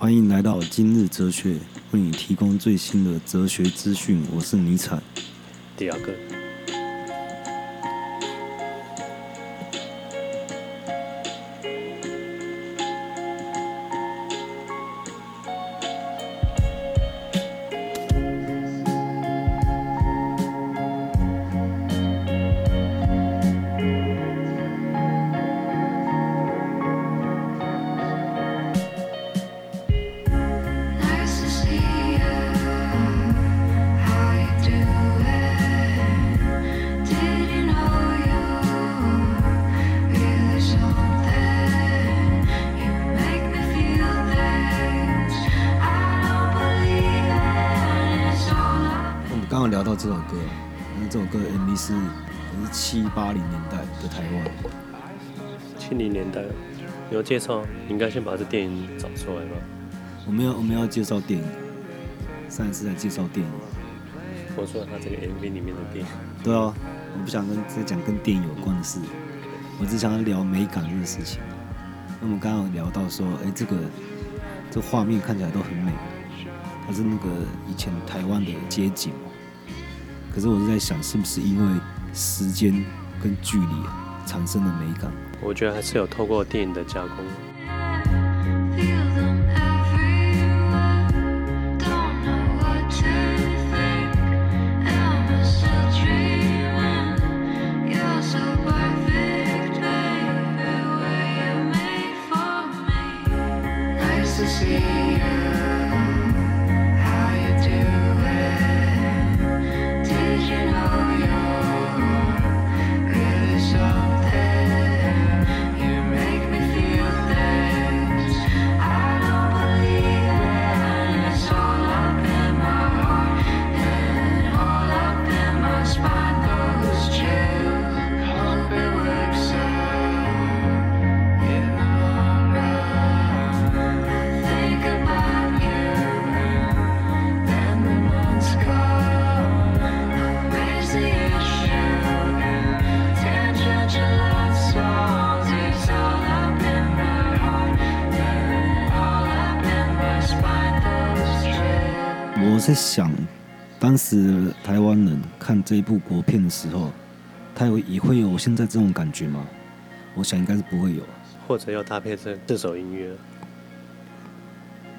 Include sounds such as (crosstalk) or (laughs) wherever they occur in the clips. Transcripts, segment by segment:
欢迎来到今日哲学，为你提供最新的哲学资讯。我是尼采，第二个。七零年代，你要介绍，你应该先把这电影找出来吧。我们要我们要介绍电影，上一次在介绍电影。我说他这个 MV 里面的电影。对啊，我不想跟再讲跟电影有关的事，我只想要聊美感这个事情。那我们刚刚有聊到说，哎，这个这画面看起来都很美，它是那个以前台湾的街景。可是我是在想，是不是因为时间跟距离产生的美感？我觉得还是有透过电影的加工。在想，当时台湾人看这一部国片的时候，他有也会有现在这种感觉吗？我想应该是不会有，或者要搭配这这首音乐。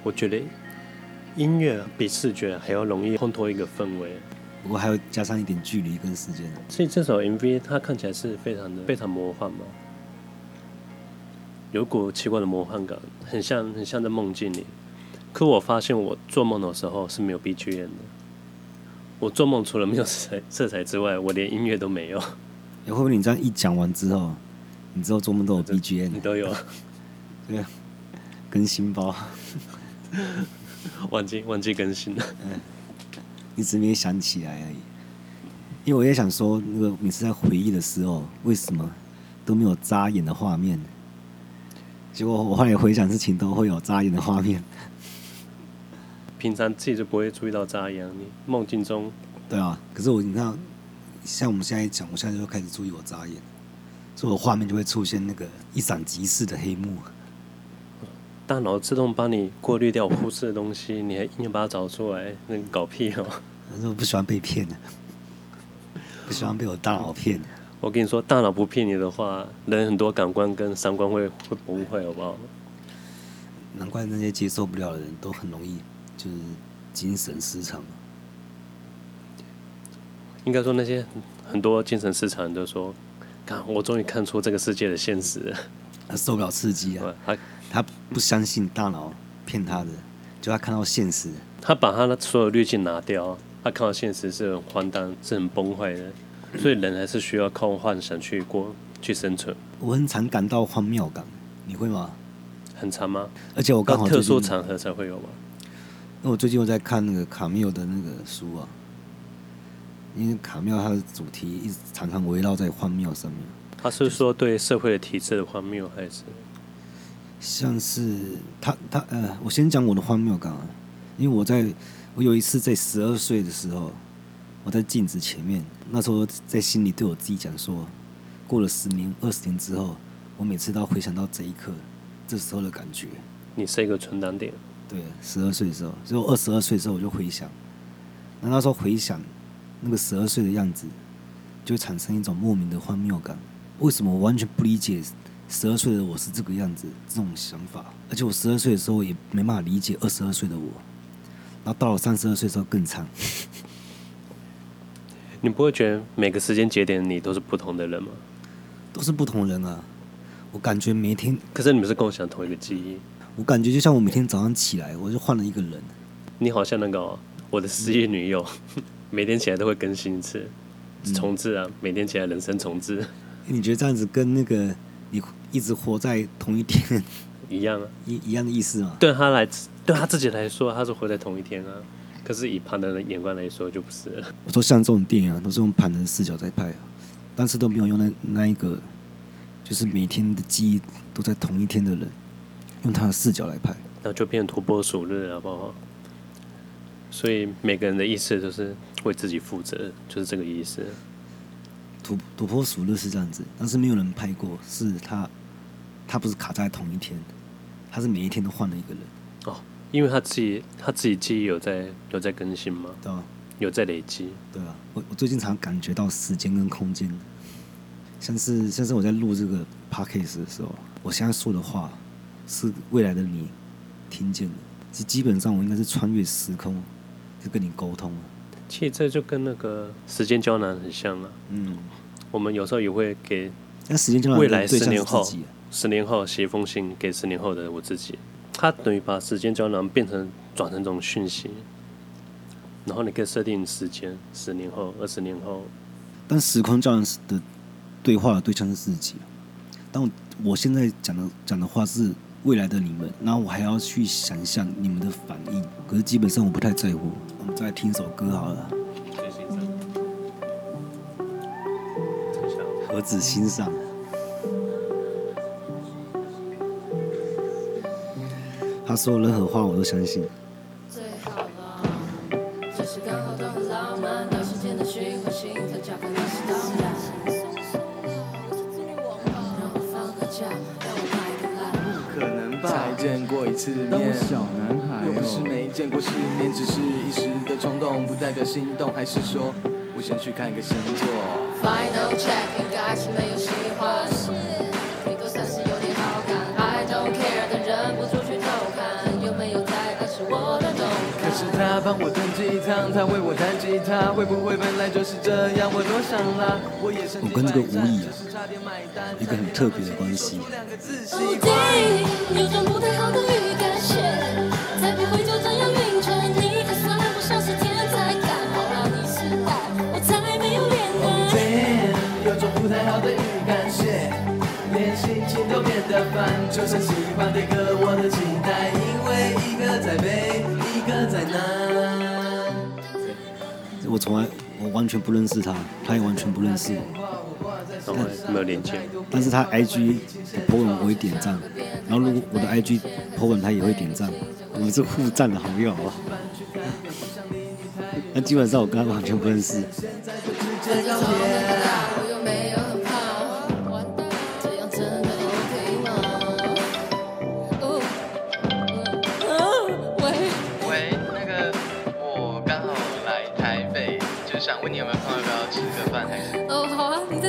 我觉得音乐比视觉还要容易烘托一个氛围，不过还要加上一点距离跟时间。所以这首 MV 它看起来是非常的非常魔幻嘛，有股奇怪的魔幻感，很像很像在梦境里。可我发现，我做梦的时候是没有 BGM 的。我做梦除了没有色彩色彩之外，我连音乐都没有。你会不会你这样一讲完之后，你之后做梦都有 BGM？你都有？(laughs) 对啊，更新包。忘记忘记更新了。嗯，一直没想起来而已。因为我也想说，那个每次在回忆的时候，为什么都没有扎眼的画面？结果我后来回想事情，都会有扎眼的画面。平常自己就不会注意到眨眼，你梦境中。对啊，可是我你看，像我们现在讲，我现在就开始注意我眨眼，所以我画面就会出现那个一闪即逝的黑幕。大脑自动帮你过滤掉忽视的东西，你还硬要把它找出来，那你搞屁哦！我不喜欢被骗的，不喜欢被我大脑骗。我跟你说，大脑不骗你的话，人很多感官跟三观会会崩坏，好不好？难怪那些接受不了的人都很容易。就是精神失常，应该说那些很多精神失常人都说，看我终于看出这个世界的现实了。他受不了刺激啊，他他不相信大脑骗他的，就他看到现实，他把他的所有滤镜拿掉，他看到现实是很荒诞，是很崩坏的，所以人还是需要靠幻想去过去生存。我很常感到荒谬感，你会吗？很常吗？而且我刚好特殊场合才会有吗？那我最近又在看那个卡缪的那个书啊，因为卡缪他的主题一直常常围绕在荒谬上面。他是说对社会的体制的荒谬，还是像是他他呃，我先讲我的荒谬感啊，因为我在我有一次在十二岁的时候，我在镜子前面，那时候在心里对我自己讲说，过了十年二十年之后，我每次都要回想到这一刻，这时候的感觉。你是一个存档点。对，十二岁的时候，所以我二十二岁的时候我就回想，那那时候回想那个十二岁的样子，就产生一种莫名的荒谬感。为什么我完全不理解十二岁的我是这个样子这种想法？而且我十二岁的时候也没办法理解二十二岁的我，然后到了三十二岁的时候更惨。(laughs) 你不会觉得每个时间节点你都是不同的人吗？都是不同人啊，我感觉每天，可是你们是共享同一个记忆。我感觉就像我每天早上起来，我就换了一个人。你好像那个、哦、我的失业女友，(laughs) 每天起来都会更新一次，重置啊，每天起来人生重置。你觉得这样子跟那个你一直活在同一天 (laughs) 一样啊？一一样的意思吗？对他来，对他自己来说，他是活在同一天啊。可是以旁人的眼光来说，就不是了。我说像这种电影啊，都是用旁人视角在拍，啊但是都没有用那那一个，就是每天的记忆都在同一天的人，用他的视角来拍，那就变土拨鼠日，好不好？所以每个人的意思都是为自己负责，就是这个意思。土土拨鼠日是这样子，但是没有人拍过，是他，他不是卡在同一天，他是每一天都换了一个人。哦。因为他自己他自己记忆有在有在更新吗？对啊，有在累积。对啊，我我最近常感觉到时间跟空间，像是像是我在录这个 podcast 的时候，我现在说的话是未来的你听见的，是基本上我应该是穿越时空，就跟你沟通了。其实这就跟那个时间胶囊很像啊。嗯，我们有时候也会给那时间胶囊未来十年后，十年后写一封信给十年后的我自己。它等于把时间胶囊变成转成这种讯息，然后你可以设定时间，十年后、二十年后。但时空胶囊的对话的对象是自己，但我我现在讲的讲的话是未来的你们，然后我还要去想象你们的反应。可是基本上我不太在乎。我们再听首歌好了。何止欣赏。他说任何话我都相信。没见过世面，只是一时的冲动，不代表心动。还是说我先去看个星座？Final check，应该是没有喜欢。他帮我炖鸡汤，他为我弹吉他，会不会本来就是这样？我多想啦，我也我跟这个吴意啊，一个很特别的关系。我从来，我完全不认识他，他也完全不认识我。没有连接。但是他 IG 的 po 文我会点赞，然后如果我的 IG po 文他也会点赞，我们是互赞的好友啊。那基本上我跟他完全不认识。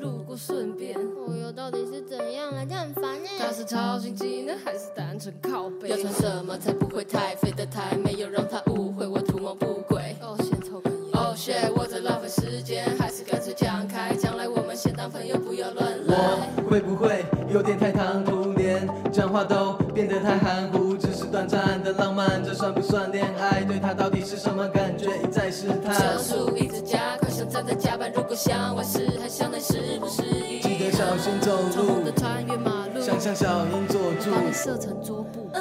路过顺便，我又到底是怎样来？这很烦呢。他是超心机呢，还是单纯靠背？要穿什么才不会太肥的太美？又让他误会我图谋不轨。哦，先抽根烟。Oh shit，我在浪费时间，还是干脆讲开，将来我们先当朋友，不要乱来。我会不会有点太唐突，连讲话都变得太含糊？只是短暂的浪漫，这算不算恋爱？对他到底是什么感觉？一再试探。想外事很像内是不是？记得小心走路穿越马路想象小鹰做住把你射成桌布。我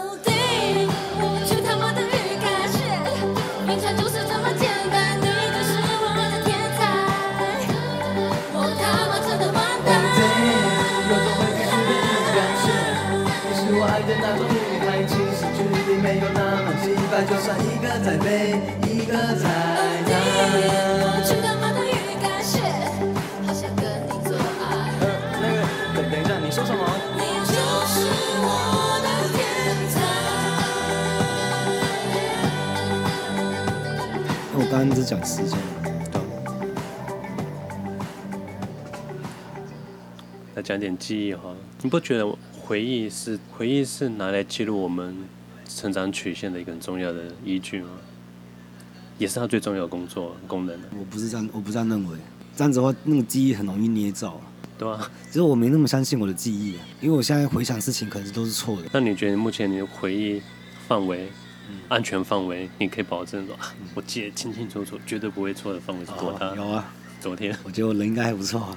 就他妈的很感快原就是这么简单你就是我的天才。我他妈真的完蛋。你是我爱的那种女孩其实距离没有那么几百就算一个在美一个在难刚刚只讲时间。来讲点记忆哈，你不觉得回忆是回忆是拿来记录我们成长曲线的一个很重要的依据吗？也是它最重要的工作功能。我不是这样，我不这样认为。这样子的话，那个记忆很容易捏造，啊对吧、啊？其实我没那么相信我的记忆，因为我现在回想事情可能都是错的。那你觉得目前你的回忆范围、嗯、安全范围，你可以保证说，啊、我记得清清楚楚，绝对不会错的范围是多大？哦？有啊，昨天我觉得我人应该还不错。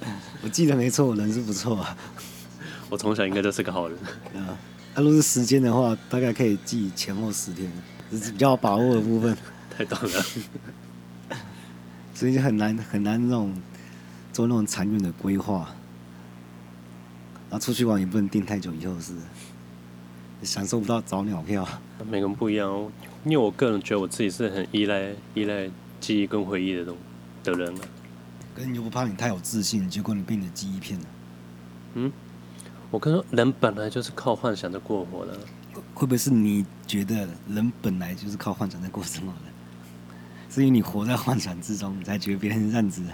(laughs) 我记得没错，我人是不错啊。(laughs) 我从小应该就是个好人。啊，那如果是时间的话，大概可以记前后十天，这是比较把握的部分。(laughs) 太短了，所以就很难很难那种做那种长远的规划。然后出去玩也不能定太久以后的事，享受不到早鸟票。每个人不一样哦，因为我个人觉得我自己是很依赖依赖记忆跟回忆的东的人啊。你又不怕你太有自信，结果你被你的记忆骗了？嗯，我跟你说，人本来就是靠幻想在过活的。会不会是你觉得人本来就是靠幻想在过生活的？所以你活在幻想之中，你才觉得别人是这样子的？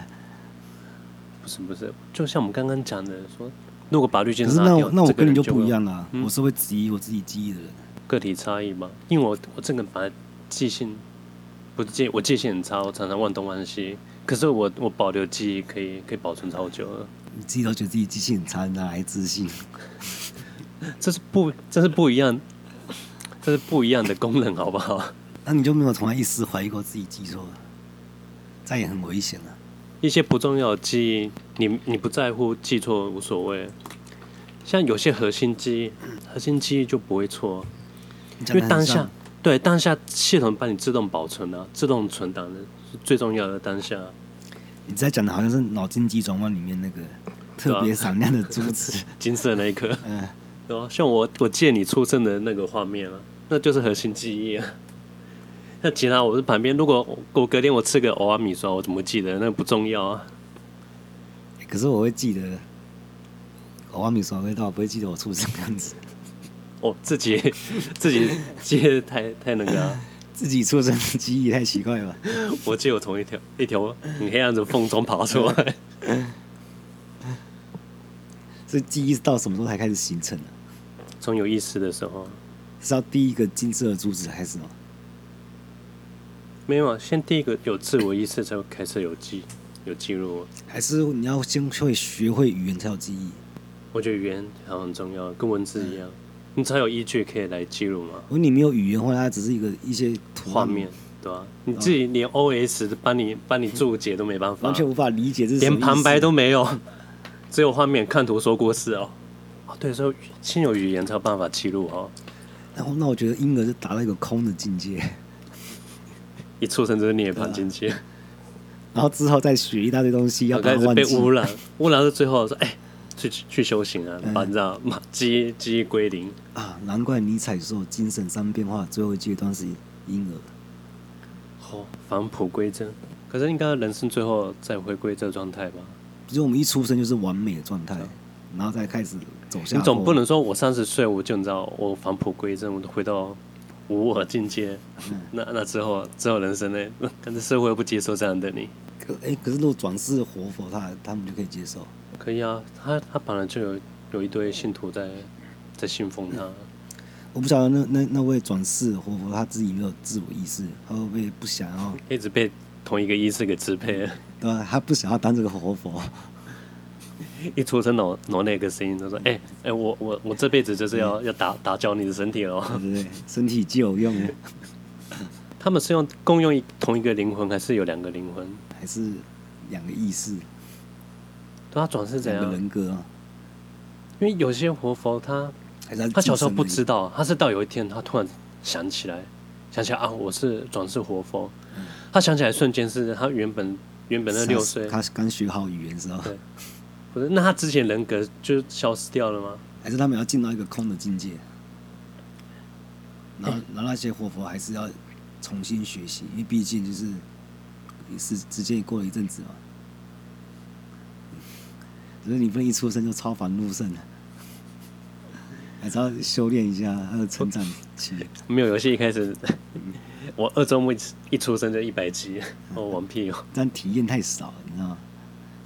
不是不是，就像我们刚刚讲的说，如果把滤镜，可是那我那我跟你就不一样了、啊。嗯、我是会质疑我自己记忆的人。个体差异嘛，因为我我这个人本来记性不是记，我记性很差，我常常忘东忘西。可是我我保留记忆可以可以保存超久了。你自己都觉得自己记性很差，哪来自信？(laughs) 这是不这是不一样，这是不一样的功能，好不好？那你就没有从来一丝怀疑过自己记错了？这也很危险了。一些不重要的记忆，你你不在乎记错无所谓。像有些核心记忆，核心记忆就不会错，因为当下对当下系统帮你自动保存了，自动存档的。最重要的当下，你在讲的好像是脑筋急转弯里面那个特别闪亮的珠 (laughs) 子，啊、金色的那一颗，嗯，对吧？像我我借你出生的那个画面啊，那就是核心记忆啊。那其他我是旁边，如果我隔天我吃个蚵仔米刷，我怎么记得？那不重要啊。可是我会记得蚵仔米刷味道，不会记得我出生的样子。哦，自己 (laughs) 自己记得太太那个、啊。(laughs) 自己出生的记忆太奇怪了。我记得我从一条一条很黑暗的缝中跑出来。(laughs) 这记忆到什么时候才开始形成的？从有意识的时候。是到第一个金色的珠子开始吗？没有啊，先第一个有自我意识才会开始有记有记录。还是你要先会学会语言才有记忆？我觉得语言好像很重要，跟文字一样。嗯你才有依据可以来记录嘛？如果你没有语言的话，它只是一个一些画面，对吧、啊？你自己连 O S 帮你帮你注解都没办法，完全无法理解这是连旁白都没有，只有画面看图说故事哦。哦，对，所以先有语言才有办法记录哦。然后，那我觉得婴儿是达到一个空的境界，一出生就是涅槃境界，然后之后再学一大堆东西，要开始被污染，污染到最后说，哎、欸。去去修行啊，把你知道吗？记忆记忆归零啊！难怪尼采说精神上变化最后一阶段是婴儿。哦，返璞归真。可是应该人生最后再回归这个状态吧？比如我们一出生就是完美的状态，然后再开始走向。你总不能说我三十岁我就你知道我返璞归真，我都回到无我境界。嗯、那那之后之后人生呢？(laughs) 可是社会又不接受这样的你。可哎、欸，可是如果转世活佛，他他们就可以接受。可以啊，他他本来就有有一堆信徒在在信奉他。我不晓得那那那位转世活佛他自己没有自我意识，他会不会不想要一直被同一个意识给支配？对吧？他不想要当这个活佛。(laughs) 一出生脑脑内个声音他说：“哎、欸、哎、欸，我我我这辈子就是要、嗯、要打打搅你的身体了。”对对，身体就有用。(laughs) 他们是用共用同一个灵魂，还是有两个灵魂？还是两个意识？他转世怎样？人格啊？因为有些活佛他，他他小时候不知道，他是到有一天他突然想起来，想起来啊，我是转世活佛。嗯、他想起来瞬间是他原本原本的六岁，他刚学好语言，知道？对，不是？那他之前人格就消失掉了吗？还是他们要进到一个空的境界？然后，然后那些活佛还是要重新学习，因为毕竟就是也是之间也过了一阵子嘛。只是你不能一出生就超凡入圣了，还是要修炼一下他的成长期。(laughs) 没有游戏一开始，我二周目一出生就一百级，(laughs) 我玩屁哦！但体验太少，你知道吗？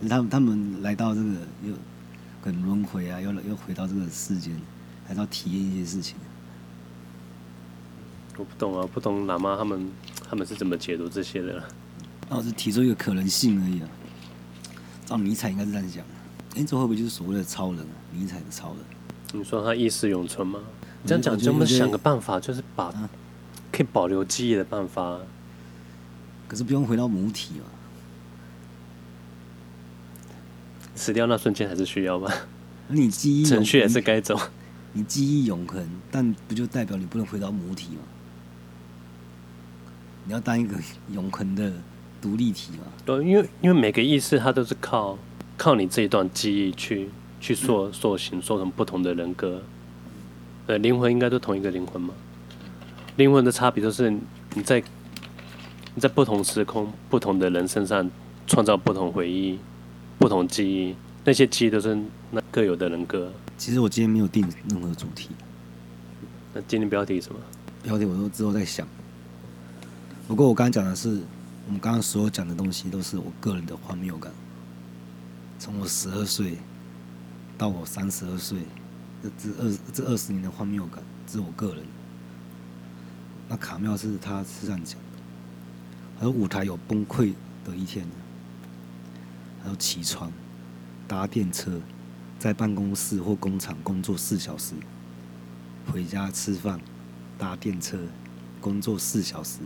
他们他们来到这个又可能轮回啊，又又回到这个世间，还是要体验一些事情。我不懂啊，不懂喇嘛他们他们是怎么解读这些的？那我是提出一个可能性而已啊。照尼采应该是这样讲。哎，这会不会就是所谓的超人？尼采的超人？你说他意识永存吗？这样讲，就我们想个办法，就是把可以保留记忆的办法。可是不用回到母体嘛？死掉那瞬间还是需要吧？你记忆程序也是该走。你记忆永恒，但不就代表你不能回到母体吗？你要当一个永恒的独立体嘛？对，因为因为每个意识它都是靠。靠你这一段记忆去去塑塑形，塑成不同的人格。呃，灵魂应该都同一个灵魂嘛？灵魂的差别就是你在你在不同时空、不同的人身上创造不同回忆、不同记忆，那些记忆都是那各有的人格。其实我今天没有定任何主题。那今天标题什么？标题我都之后再想。不过我刚刚讲的是，我们刚刚所有讲的东西都是我个人的荒谬感。从我十二岁到我三十二岁，这这二这二十年的荒谬感，这是我个人。那卡妙是他是这样讲的，而舞台有崩溃的一天，还有起床，搭电车，在办公室或工厂工作四小时，回家吃饭，搭电车，工作四小时。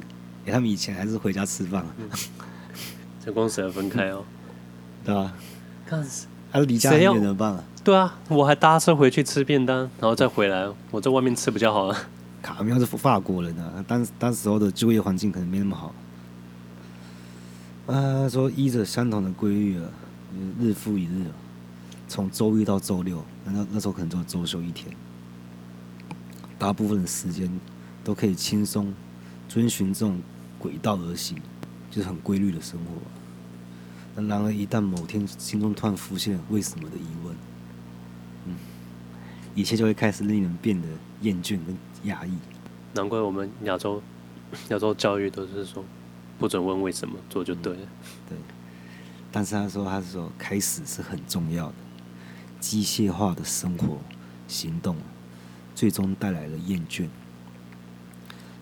哎，他们以前还是回家吃饭啊？这公司要分开哦，(laughs) 对吧？但是还是离家很远怎么办啊？对啊，我还搭车回去吃便当，然后再回来。我在外面吃比较好啊。卡缪是法国人啊，当当时候的就业环境可能没那么好。啊，说依着相同的规律啊，日复一日，从周一到周六，那那时候可能就周休一天，大部分的时间都可以轻松遵循这种轨道而行，就是很规律的生活。然而，一旦某天心中突然浮现“为什么”的疑问，嗯，一切就会开始令人变得厌倦跟压抑。难怪我们亚洲亚洲教育都是说不准问为什么，做就对了。嗯，对，但是他说，他是说开始是很重要的。机械化的生活行动，最终带来了厌倦。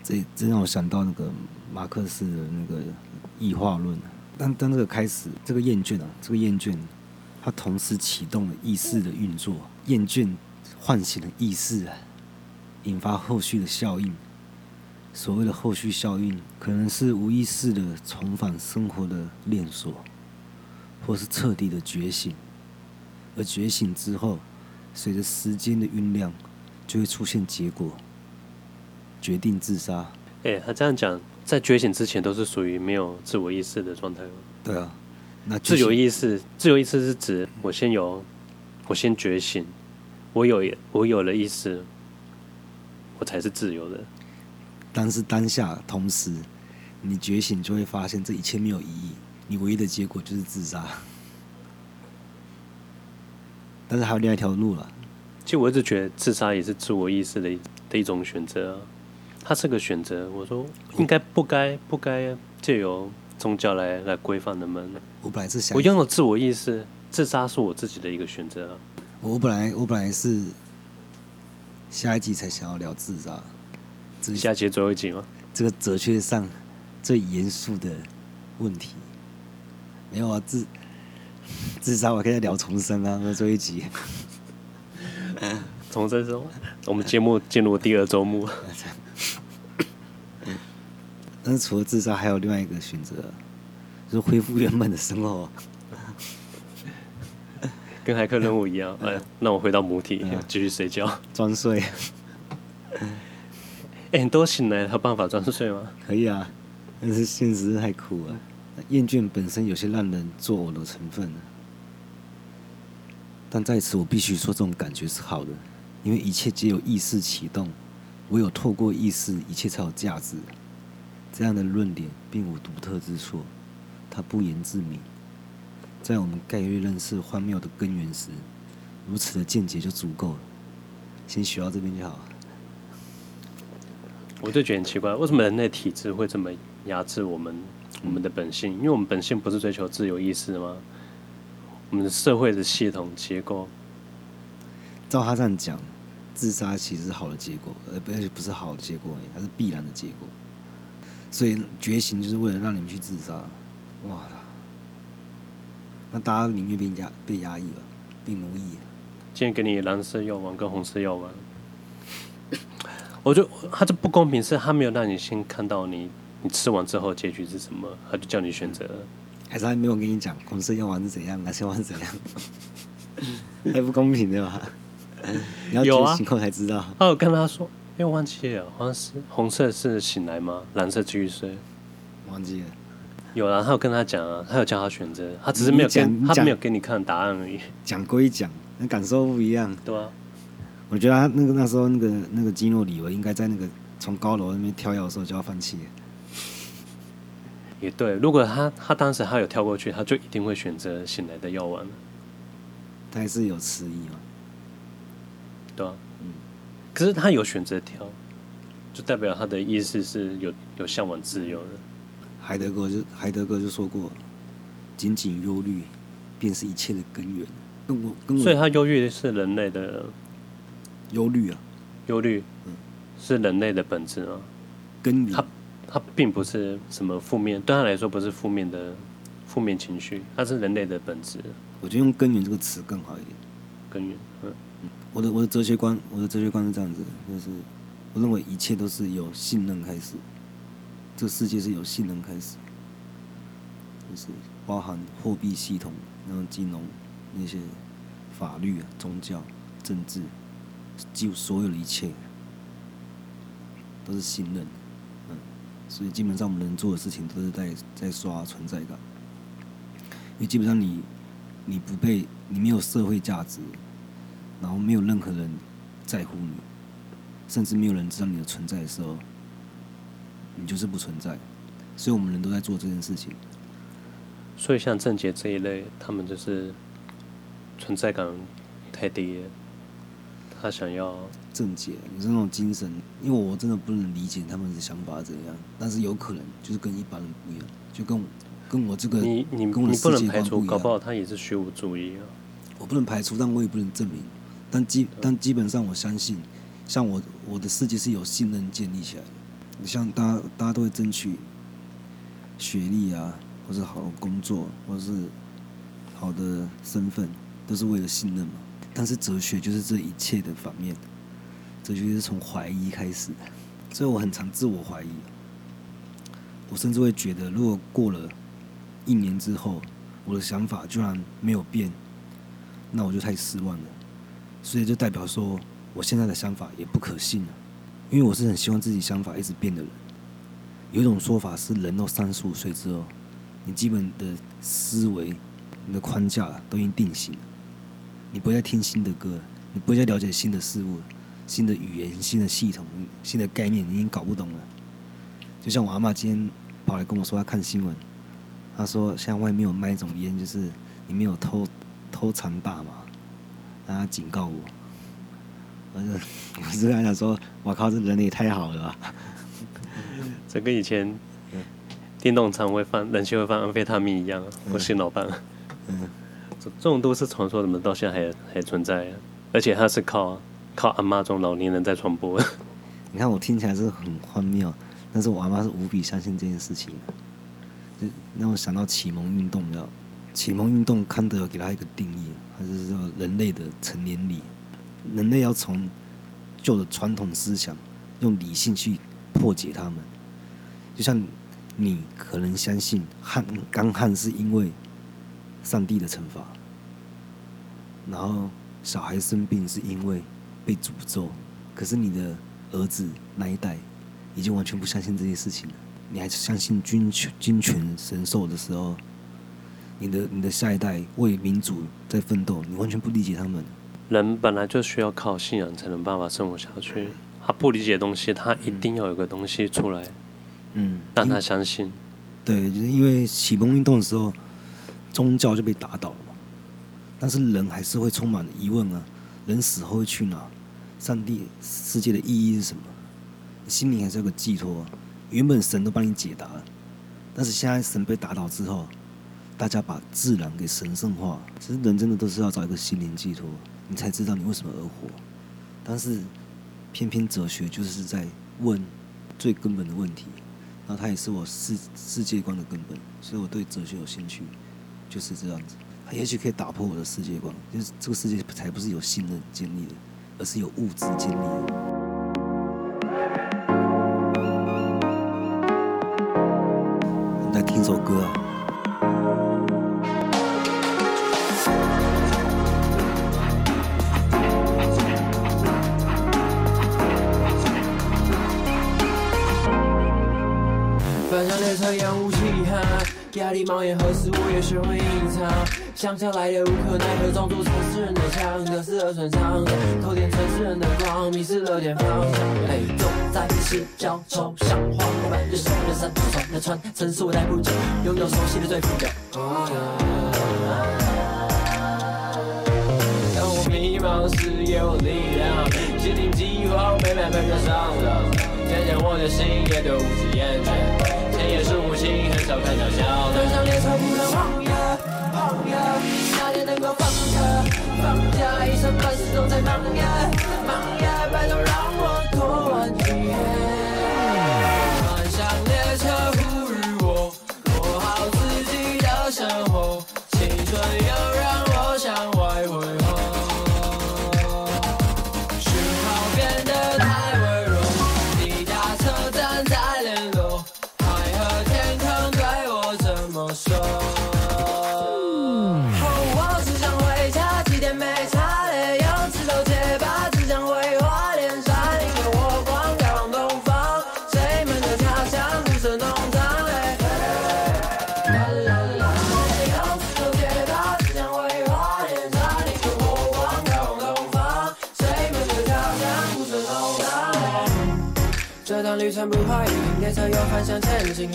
这这让我想到那个马克思的那个异化论。但但这个开始，这个厌倦啊，这个厌倦，它同时启动了意识的运作，厌倦唤醒了意识啊，引发后续的效应。所谓的后续效应，可能是无意识的重返生活的链锁，或是彻底的觉醒。而觉醒之后，随着时间的酝酿，就会出现结果，决定自杀。哎，他这样讲。在觉醒之前都是属于没有自我意识的状态。对啊，那自由意识，自由意识是指我先有，我先觉醒，我有我有了意识，我才是自由的。但是当下同时，你觉醒就会发现这一切没有意义，你唯一的结果就是自杀。但是还有另外一条路了。其实我一直觉得自杀也是自我意识的的一种选择。它是个选择，我说应该不该不该借由宗教来来规范人们。我本来是想，我拥有自我意识，自杀是我自己的一个选择。我本来我本来是下一集才想要聊自杀，这下集最后一集吗？这个哲学上最严肃的问题，没有啊，自自杀我可以聊重生啊，那最后一集。(laughs) 重生中，我们节目进入第二周目。但是除了自杀，还有另外一个选择，就是恢复原本的生活，跟骇客任务一样。(laughs) 哎，那我回到母体，继续睡觉，装睡。(laughs) 哎，你都醒来有办法装睡吗？可以啊，但是现实太苦了。厌倦本身有些让人作呕的成分，但在此我必须说，这种感觉是好的，因为一切皆有意识启动，唯有透过意识，一切才有价值。这样的论点并无独特之处，它不言自明。在我们概率认识荒谬的根源时，如此的见解就足够了。先学到这边就好。我就觉得很奇怪，为什么人类体质会这么压制我们？我们的本性，因为我们本性不是追求自由意识吗？我们的社会的系统结构，照他这样讲，自杀其实是好的结果，而不是不是好的结果，它是必然的结果。所以觉醒就是为了让你们去自杀。哇，那大家宁愿被压被压抑了，被奴役。今天给你蓝色药丸跟红色药丸，我就他这不公平，是他没有让你先看到你。你吃完之后结局是什么？他就叫你选择，还是他没有跟你讲红色药丸是怎样，蓝色药丸是怎样？(laughs) 太不公平对吧？你要觉醒后才知道。他有跟他说，因为我忘记了，好像是红色是醒来吗？蓝色继续睡。忘记了。有啊，他有跟他讲啊，他有叫他选择，他只是没有跟他没有给你看答案而已。(laughs) 讲归讲，那感受不一样。对啊。我觉得他那个那时候那个那个基诺里维应该在那个从高楼那边跳跃的时候就要放弃。也对，如果他他当时他有跳过去，他就一定会选择醒来的药丸。他还是有迟疑嘛？对啊，嗯。可是他有选择跳，就代表他的意思是有有向往自由的。海德格就海德格就说过，仅仅忧虑便是一切的根源。跟我跟我，所以他忧虑是人类的忧虑啊，忧虑，嗯，是人类的本质啊，根源。它并不是什么负面，对他来说不是负面的负面情绪，它是人类的本质。我觉得用“根源”这个词更好一点。根源，嗯，我的我的哲学观，我的哲学观是这样子，就是我认为一切都是由信任开始，这个世界是由信任开始，就是包含货币系统、然后金融那些法律啊、宗教、政治，几乎所有的一切都是信任。所以基本上我们能做的事情都是在在刷存在感，因为基本上你你不被你没有社会价值，然后没有任何人在乎你，甚至没有人知道你的存在的时候，你就是不存在。所以我们人都在做这件事情。所以像郑杰这一类，他们就是存在感太低。他想要正解，你是那种精神，因为我真的不能理解他们的想法怎样，但是有可能就是跟一般人不一样，就跟我跟我这个你你你不能排除，搞不好他也是虚无主义啊。我不能排除，但我也不能证明。但基但基本上我相信，像我我的世界是有信任建立起来的。你像大家大家都会争取学历啊，或是好的工作，或是好的身份，都是为了信任嘛。但是哲学就是这一切的反面，哲学是从怀疑开始的，所以我很常自我怀疑。我甚至会觉得，如果过了一年之后，我的想法居然没有变，那我就太失望了。所以就代表说，我现在的想法也不可信了，因为我是很希望自己想法一直变的人。有一种说法是，人到三十五岁之后，你基本的思维、你的框架都已经定型了。你不会再听新的歌，你不会再了解新的事物、新的语言、新的系统、新的概念，你已经搞不懂了。就像我阿妈今天跑来跟我说，她看新闻，她说像外面有卖一种烟，就是里面有偷偷藏大麻，然后她警告我。我就我是跟她讲说，我靠，这人也太好了吧！(laughs) 这跟以前电动厂会放、冷气会放安非他命一样，我是老板。嗯。这种都市传说怎么到现在还还存在啊？而且它是靠靠阿妈这种老年人在传播。(laughs) 你看我听起来是很荒谬，但是我阿妈是无比相信这件事情。就让我想到启蒙运动，要启蒙运动，康德给他一个定义，他是说人类的成年礼，人类要从旧的传统思想用理性去破解他们。就像你可能相信旱干旱是因为。上帝的惩罚，然后小孩生病是因为被诅咒，可是你的儿子那一代已经完全不相信这些事情了。你还相信君权君权神授的时候，你的你的下一代为民主在奋斗，你完全不理解他们。人本来就需要靠信仰才能办法生活下去。他不理解东西，他一定要有个东西出来，嗯，让他相信。对，就是因为启蒙运动的时候，宗教就被打倒了嘛，但是人还是会充满疑问啊，人死后会去哪？上帝世界的意义是什么？心里还是有个寄托。原本神都帮你解答了，但是现在神被打倒之后，大家把自然给神圣化。其实人真的都是要找一个心灵寄托，你才知道你为什么而活。但是偏偏哲学就是在问最根本的问题，然后它也是我世世界观的根本，所以我对哲学有兴趣，就是这样子。也许可以打破我的世界观，就是这个世界才不是有信任建立的，而是有物质建立的。来听首歌啊。翻向列车烟雾气哈，压力冒烟，何时我也学会隐藏？想象来的无可奈何，装作城市人的枪，可是耳顺畅的，偷点城市人的光，迷失了点方向。哎，走在市郊抽象画面，日升日升，转的船，城市我待不久，拥有熟悉的最富有。当我迷茫时，给我力量，坚定计划，每每奔着上涨，渐渐我的心也对物质厌倦。天也是无情，很少看到笑。登上列车不能忘呀忘呀，哪天能够放假？放假一生半世都在忙呀忙呀，拜托让我多玩几夜。程不怀疑，列车又返向前行。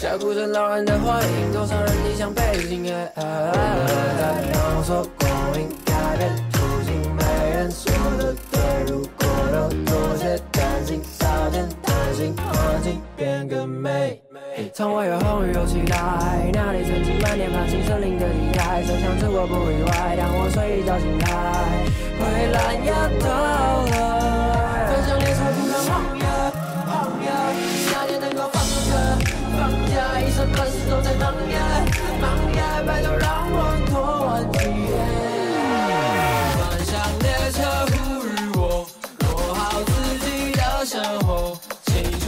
脚步声扰人的幻影，多少人逆向背行。在摸索光影，改变途径，没人说的对，如果都妥协，担心少点贪心，环境变更美。窗外有红雨有期待，那里曾经满天繁星，森林的地带，这像是我不意外。当我睡一觉醒来，灰蓝呀到了。凡事都在忙耶忙耶，拜托让我多玩几夜。翻向列车呼吁我，过好自己的生活，青春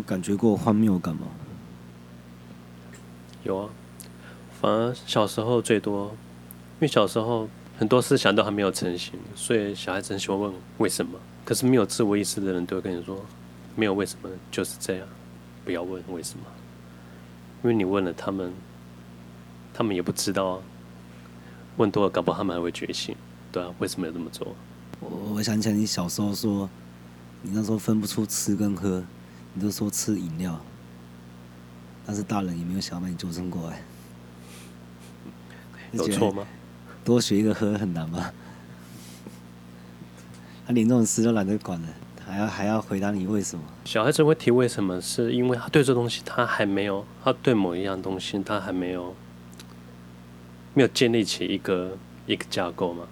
感觉过荒谬感吗？有啊，反而小时候最多，因为小时候很多思想都还没有成型，所以小孩子很喜欢问为什么。可是没有自我意识的人都会跟你说，没有为什么，就是这样，不要问为什么，因为你问了他们，他们也不知道啊，问多了，搞不好他们还会觉醒。对啊，为什么要这么做？我我想起来，你小时候说，你那时候分不出吃跟喝，你就说吃饮料。但是大人也没有想要把你纠正过来，(laughs) 有错吗？多学一个喝很难吗？(laughs) 他连这种事都懒得管了，还要还要回答你为什么？小孩子会提为什么，是因为他对这东西他还没有，他对某一样东西他还没有，没有建立起一个一个架构嘛？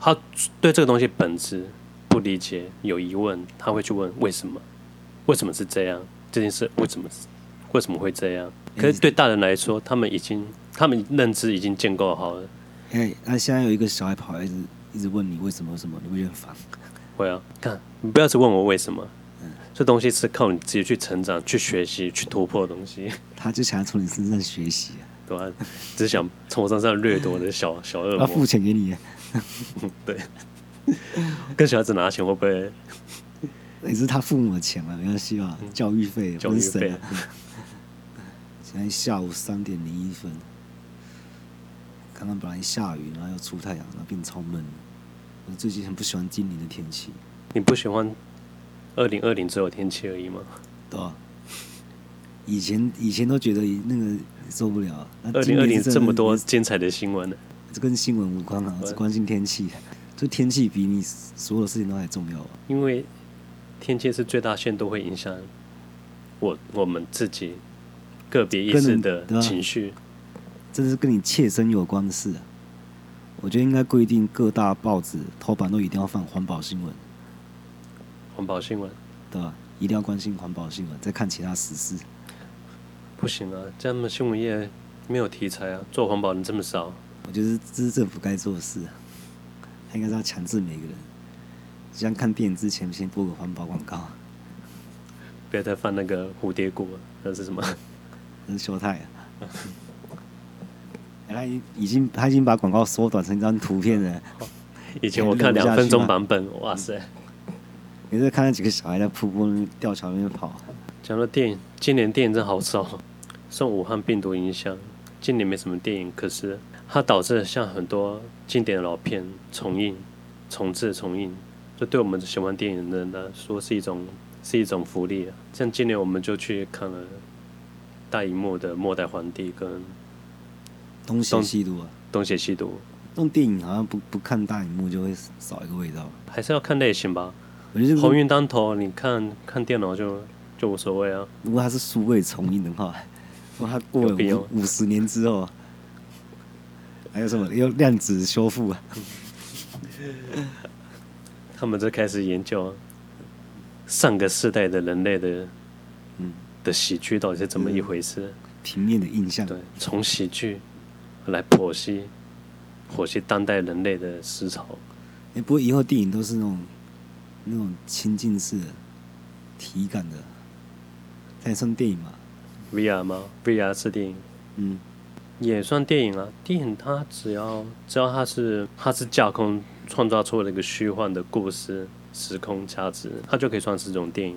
他对这个东西本质不理解，有疑问，他会去问为什么？为什么是这样？这件事为什么为什么会这样？可是对大人来说，他们已经他们认知已经建构好了。哎，那现在有一个小孩跑来一直一直问你为什么什么，你会很烦？会啊，看你不要只问我为什么，嗯，这东西是靠你自己去成长、去学习、去突破的东西。他就想要从你身上学习啊，对吧？只想从我身上掠夺的小 (laughs) 小恶魔。他付钱给你，(laughs) 对，跟小孩子拿钱会不会？也是他父母的钱嘛，没关系吧？教育费，教育费。现在下午三点零一分，刚刚本来下雨，然后又出太阳，然后变超闷。我最近很不喜欢今年的天气。你不喜欢二零二零只有天气而已吗？对啊。以前以前都觉得那个受不了。二零二零这么多精彩的新闻呢？这跟新闻无关啊，只关心天气。(laughs) 这天气比你所有事情都还重要啊。因为天气是最大限度会影响我我们自己个别意识的情绪。这是跟你切身有关的事啊。我觉得应该规定各大报纸头版都一定要放环保新闻。环保新闻，对吧？一定要关心环保新闻，再看其他时事。不行啊，这样的新闻业没有题材啊，做环保人这么少。我觉得这是政府该做的事，他应该是要强制每个人，像看电影之前先播个环保广告。不要再放那个蝴蝶果，那是什么？那是秀泰啊。他已经他已经把广告缩短成一张图片了。以前我看两分钟版本，哇塞！你是看到几个小孩在瀑布吊桥那边跑。讲到电影，今年电影真好少，受武汉病毒影响，今年没什么电影。可是它导致像很多经典的老片重映、重制、重映，这对我们喜欢电影的人来说是一种是一种福利啊。像今年我们就去看了大荧幕的《末代皇帝》跟。东邪西毒啊！东邪西毒，这种电影好像不不看大荧幕就会少一个味道。还是要看类型吧。我觉得鸿运当头，你看看电脑就就无所谓啊。如果它是数位重映的话，如果它过了五十年之后，还有什么？有量子修复啊？(laughs) 他们就开始研究上个世代的人类的嗯的喜剧到底是怎么一回事？平面的印象，对，从喜剧。来剖析，剖析当代人类的思潮。哎，不过以后电影都是那种那种情境式的、体感的，它也算电影嘛？VR 吗？VR 是电影，嗯，也算电影啊。电影它只要只要它是它是架空创造出了一个虚幻的故事、时空价值，它就可以算是这种电影。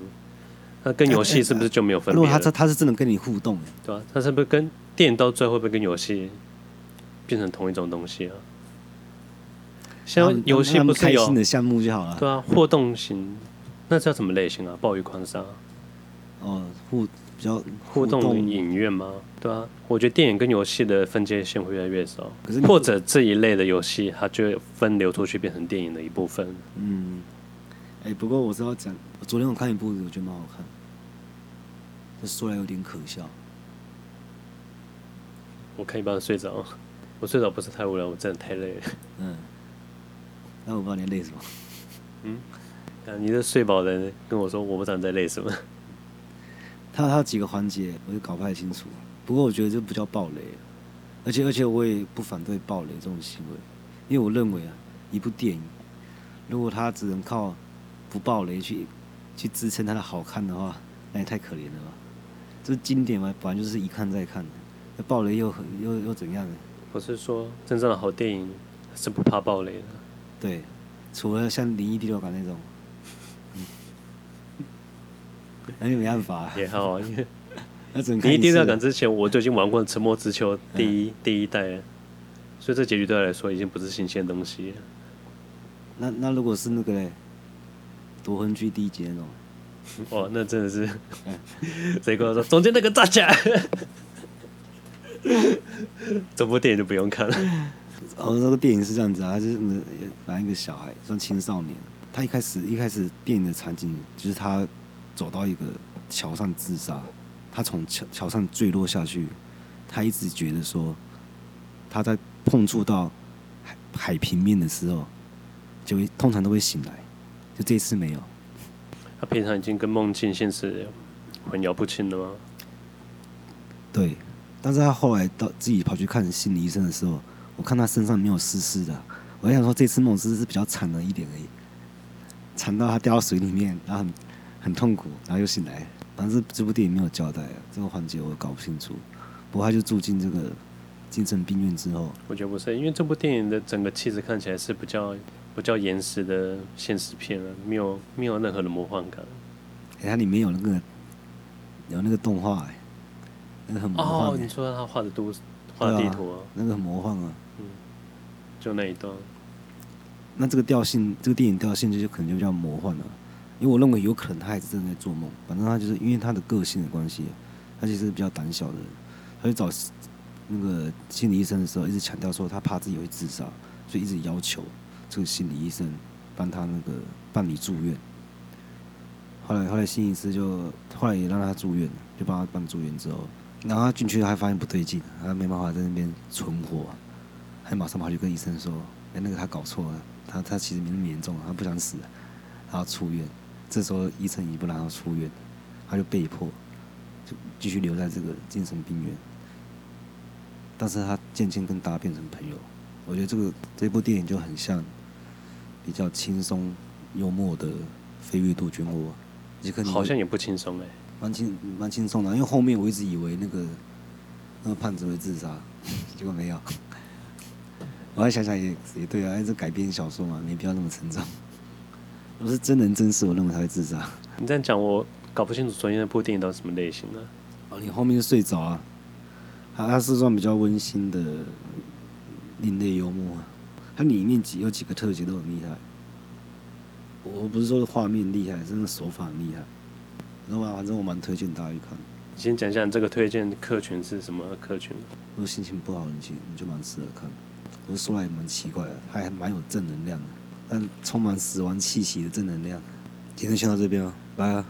那跟游戏是不是就没有分别？如果它它它是真的跟你互动，对吧、啊？它是不是跟电影到最后会不会跟游戏？变成同一种东西啊！像游戏不是有开心的项目就好了。对啊，互动型，那叫什么类型啊？暴雨狂杀。哦，互比较互动影院吗？对啊，我觉得电影跟游戏的分界线会越来越少。可是或者这一类的游戏，它就分流出去变成电影的一部分。嗯。哎、欸，不过我是要讲，昨天我看一部，我觉得蛮好看，这说来有点可笑。我看一半睡着。我睡着不是太无聊，我真的太累了。嗯，那我不知道你累什么。嗯，你这睡饱的人跟我说，我不知道你在累什么。他他几个环节我就搞不太清楚，不过我觉得这不叫暴雷，而且而且我也不反对暴雷这种行为，因为我认为啊，一部电影如果它只能靠不暴雷去去支撑它的好看的话，那也太可怜了吧。这经典嘛，本来就是一看再看的，那暴雷又很又又怎样呢？我是说，真正的好电影是不怕暴雷的。对，除了像《灵异第六感》那种，那就没办法。也好，因为《灵异第六感》之前我就已经玩过《沉默之丘》第一、嗯、第一代，所以这结局对他来说已经不是新鲜东西。那那如果是那个嘞，夺魂锯第一集哦，(laughs) 哦，那真的是，谁跟我说中间那个站起来？(laughs) 这部电影就不用看了。哦，那个电影是这样子啊，他就是反正一个小孩，算青少年。他一开始一开始电影的场景就是他走到一个桥上自杀，他从桥桥上坠落下去，他一直觉得说他在碰触到海海平面的时候。就会通常都会醒来，就这次没有。他平常已经跟梦境现实混淆不清了吗？对，但是他后来到自己跑去看心理医生的时候，我看他身上没有湿湿的，我还想说这次梦是是比较惨了一点而已，惨到他掉到水里面，然后很很痛苦，然后又醒来。但是这部电影没有交代啊，这个环节我搞不清楚。不过他就住进这个精神病院之后，我觉得不是，因为这部电影的整个气质看起来是比较。比较严实的现实片啊，没有没有任何的魔幻感。哎、欸，它里面有那个有那个动画、欸，那个很魔幻、欸。哦，你说他画的都画的地图啊，那个很魔幻啊。嗯，就那一段。那这个调性，这个电影调性就可能就比较魔幻了，因为我认为有可能他还是正在做梦。反正他就是因为他的个性的关系，他其实是比较胆小的。他去找那个心理医生的时候，一直强调说他怕自己会自杀，所以一直要求。这个心理医生帮他那个办理住院，后来后来心理师就后来也让他住院，就帮他办住院之后，然后他进去还发现不对劲，他没办法在那边存活，还马上跑去跟医生说：“哎，那个他搞错了，他他其实没那么严重，他不想死，他要出院。”这时候医生也不让他出院，他就被迫就继续留在这个精神病院，但是他渐渐跟大家变成朋友。我觉得这个这部电影就很像。比较轻松幽默的《飞越杜鹃窝》，好像也不轻松哎，蛮轻蛮轻松的。因为后面我一直以为那个那个胖子会自杀，(laughs) 结果没有。(laughs) 我还想想也也对啊，这改编小说嘛，没必要那么沉重。如果是真人真事，我认为他会自杀。你这样讲，我搞不清楚昨天那部电影到底什么类型的。哦，你后面就睡着啊？它它是算比较温馨的另类幽默啊。它里面几有几个特写都很厉害，我不是说画面厉害，真的手法很厉害。然后反正我蛮推荐大家去看。你先讲一下你这个推荐客群是什么客群？如果心情不好，你去你就蛮适合看。我说来也蛮奇怪的，它还蛮有正能量的，但充满死亡气息的正能量。今天先到这边了，拜了。